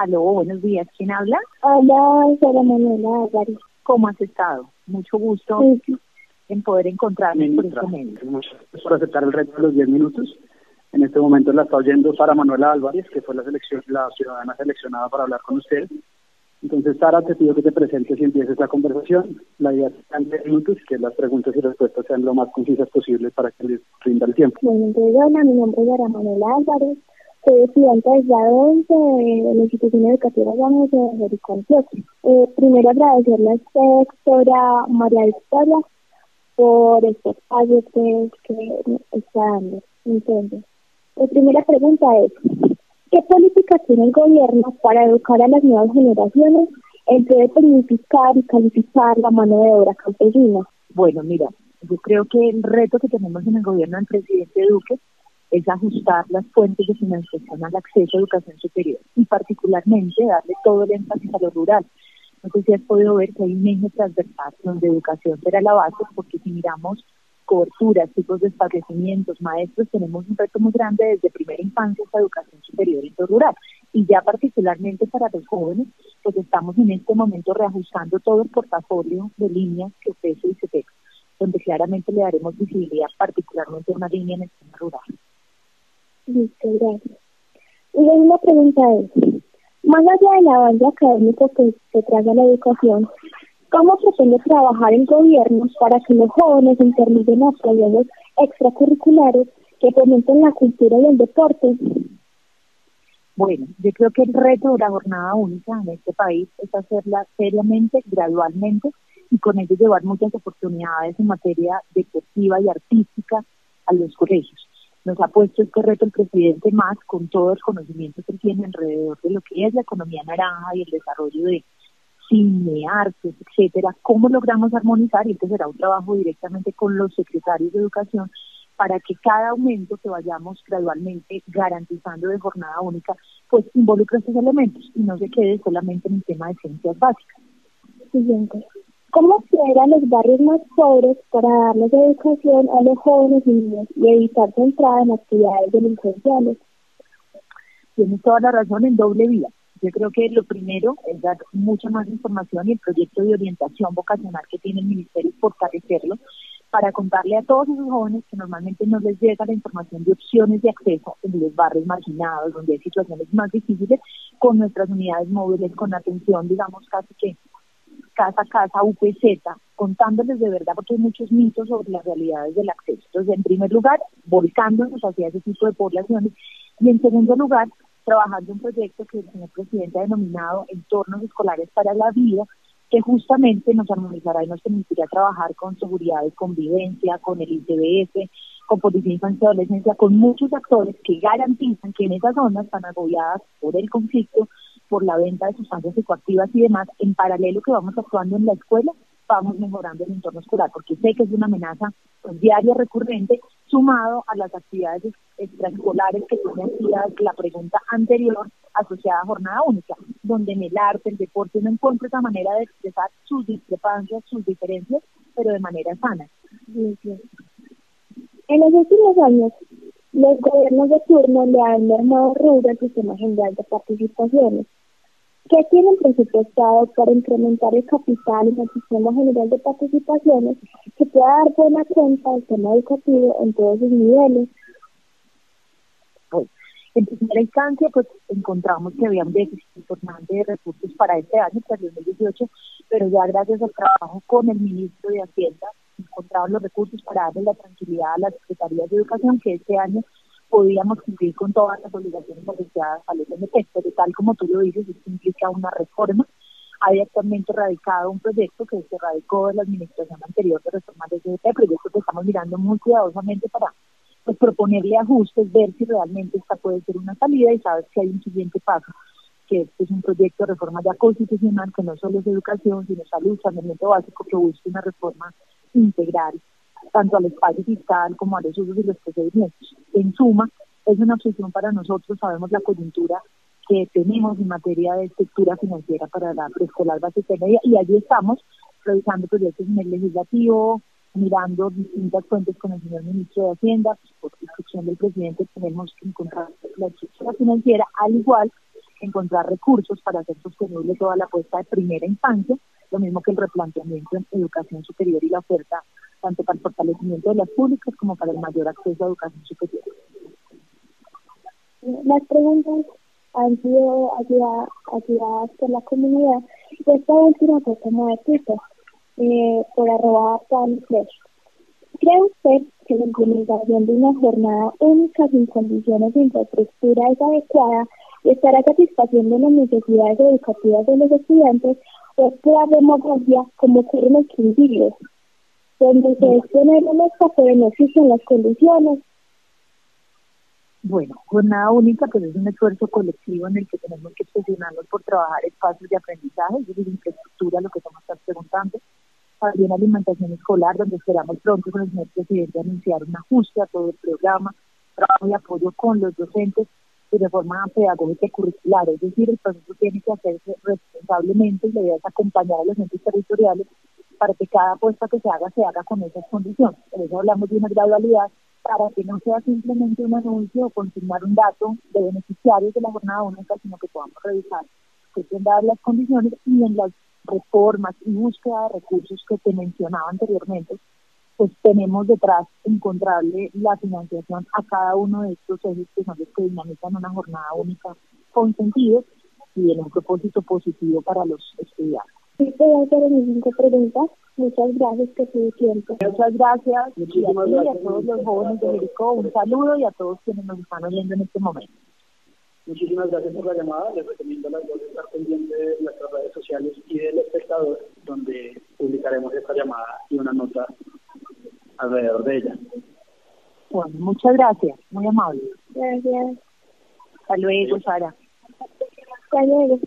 Aló, buenos días. ¿Quién habla? Hola, Sara Manuela Álvarez. ¿Cómo has estado? Mucho gusto Sí, en poder encontrarnos por este medio. muchas gracias por aceptar el reto de los 10 minutos. En este momento la está oyendo Sara Manuela Álvarez, que fue la selección, la ciudadana seleccionada para hablar con usted. Entonces, Sara, te pido que te presentes y empieces la conversación. La idea es que sean 10 minutos que las preguntas y respuestas sean lo más concisas posible para que les rinda el tiempo. Bueno, hola, mi nombre es Sara Manuela Álvarez. Estudiante grado 11 de la institución educativa Llanos de Antioquia. Eh, primero agradecerle a usted, doctora María Victoria, por este espacio que, está dando. Entonces, la primera pregunta es, ¿qué políticas tiene el gobierno para educar a las nuevas generaciones en pro de dignificar y calificar la mano de obra campesina? Bueno, mira, yo creo que el reto que tenemos en el gobierno del presidente Duque es ajustar las fuentes de financiación al acceso a educación superior y particularmente darle todo el énfasis a lo rural. No sé si has podido ver que hay un eje transversal donde educación será la base, porque si miramos coberturas, tipos de establecimientos, maestros, tenemos un reto muy grande desde primera infancia hasta educación superior en lo rural. Y ya particularmente para los jóvenes, pues estamos en este momento reajustando todo el portafolio de líneas que ofrece ICETEX, donde claramente le daremos visibilidad particularmente a una línea en el tema rural. Listo, gracias. Y la segunda pregunta es, más allá del avance académico que se trae a la educación, ¿cómo pretende trabajar el gobierno para que los jóvenes intermedien a proyectos extracurriculares que fomenten la cultura y el deporte? Bueno, yo creo que el reto de la jornada única en este país es hacerla seriamente, gradualmente y con ello llevar muchas oportunidades en materia deportiva y artística a los colegios. Nos ha puesto este reto el presidente más con todo el conocimiento que tiene alrededor de lo que es la economía naranja y el desarrollo de cine, artes, etcétera. ¿Cómo logramos armonizar? Y este será un trabajo directamente con los secretarios de educación para que cada aumento que vayamos gradualmente garantizando de jornada única, pues involucre estos elementos y no se quede solamente en el tema de ciencias básicas. ¿Cómo acceder a los barrios más pobres para darles educación a los jóvenes y niños y evitar su entrada en actividades delincuenciales? Tienes toda la razón en doble vía. Yo creo que lo primero es dar mucha más información y el proyecto de orientación vocacional que tiene el Ministerio es fortalecerlo para contarle a todos esos jóvenes que normalmente no les llega la información de opciones de acceso en los barrios marginados, donde hay situaciones más difíciles, con nuestras unidades móviles, con atención, digamos, casi que casa a casa, UPZ, contándoles de verdad, porque hay muchos mitos sobre las realidades del acceso. Entonces, en primer lugar, volcándonos hacia ese tipo de poblaciones, y en segundo lugar, trabajando un proyecto que el señor presidente ha denominado Entornos Escolares para la Vida, que justamente nos armonizará y nos permitirá trabajar con seguridad y convivencia, con el ICBF, con Policía Infancia y Adolescencia, con muchos actores que garantizan que en esas zonas tan agobiadas por el conflicto, por la venta de sustancias psicoactivas y demás, en paralelo que vamos actuando en la escuela, vamos mejorando el entorno escolar, porque sé que es una amenaza pues, diaria recurrente, sumado a las actividades extraescolares que tiene hacía la pregunta anterior asociada a jornada única, donde en el arte, el deporte, uno encuentra esa manera de expresar sus discrepancias, sus diferencias, pero de manera sana. En los últimos años, los gobiernos de turno le han mermado rubro al sistema general de participaciones. ¿Qué tienen presupuestado para incrementar el capital en el sistema general de participaciones que pueda dar buena cuenta del tema educativo en todos sus niveles? Pues, en primera instancia, pues encontramos que había un déficit importante de recursos para este año, para el 2018, pero ya gracias al trabajo con el ministro de Hacienda, encontraron los recursos para darle la tranquilidad a las secretarías de educación que este año podíamos cumplir con todas las obligaciones asociadas al SMT, pero tal como tú lo dices, esto implica una reforma. Hay actualmente radicado un proyecto que se radicó de la administración anterior de reforma de SMT, proyecto que estamos mirando muy cuidadosamente para pues, proponerle ajustes, ver si realmente esta puede ser una salida y sabes que hay un siguiente paso que este es un proyecto de reforma ya constitucional que no solo es educación, sino salud, saneamiento básico, que busca una reforma integral tanto al espacio fiscal como a los usos y los procedimientos. En suma, es una obsesión para nosotros, sabemos la coyuntura que tenemos en materia de estructura financiera para la preescolar básica y media, y allí estamos revisando proyectos en el legislativo, mirando distintas fuentes con el señor ministro de Hacienda, por instrucción del presidente tenemos que encontrar la estructura financiera, al igual encontrar recursos para hacer sostenible toda la apuesta de primera infancia, lo mismo que el replanteamiento en educación superior y la oferta tanto para el fortalecimiento de las públicas como para el mayor acceso a educación superior. Las preguntas han sido ayudadas, por la comunidad. Esta última fue como de eh, por arroba Fresh. ¿Cree usted que la implementación de una jornada única sin condiciones de infraestructura es adecuada y estará satisfaciendo las necesidades educativas de los estudiantes la demagogia como ocurre en los donde se expone el espacio que no las condiciones. Bueno, jornada única, pues es un esfuerzo colectivo en el que tenemos que presionarnos por trabajar espacios de aprendizaje, es decir, infraestructura, lo que estamos preguntando, también alimentación escolar, donde esperamos pronto con el señor presidente anunciar un ajuste a todo el programa, trabajo y apoyo con los docentes y de forma pedagógica y curricular, es decir, el proceso tiene que hacerse responsablemente y la idea es acompañar a los entes territoriales para que cada apuesta que se haga se haga con esas condiciones. Por eso hablamos de una gradualidad para que no sea simplemente un anuncio o confirmar un dato de beneficiarios de la jornada única, sino que podamos revisar que dar las condiciones y en las reformas y búsqueda de recursos que te mencionaba anteriormente, tenemos detrás encontrarle la financiación a cada uno de estos ejes que son los que dinamizan una jornada única con sentido y en un propósito positivo para los estudiantes. Sí, voy a hacer cinco preguntas. Muchas gracias por su tiempo. Muchas gracias. Muchísimas y a, a todos los jóvenes de Jericó, un saludo y a todos quienes nos están oyendo en este momento. Muchísimas gracias por la llamada. Les recomiendo a las dos estar pendientes de nuestras redes sociales y del espectador, donde publicaremos esta llamada y una nota alrededor de ella. Bueno, muchas gracias. Muy amable. Gracias. Hasta luego, Sara. Hasta luego.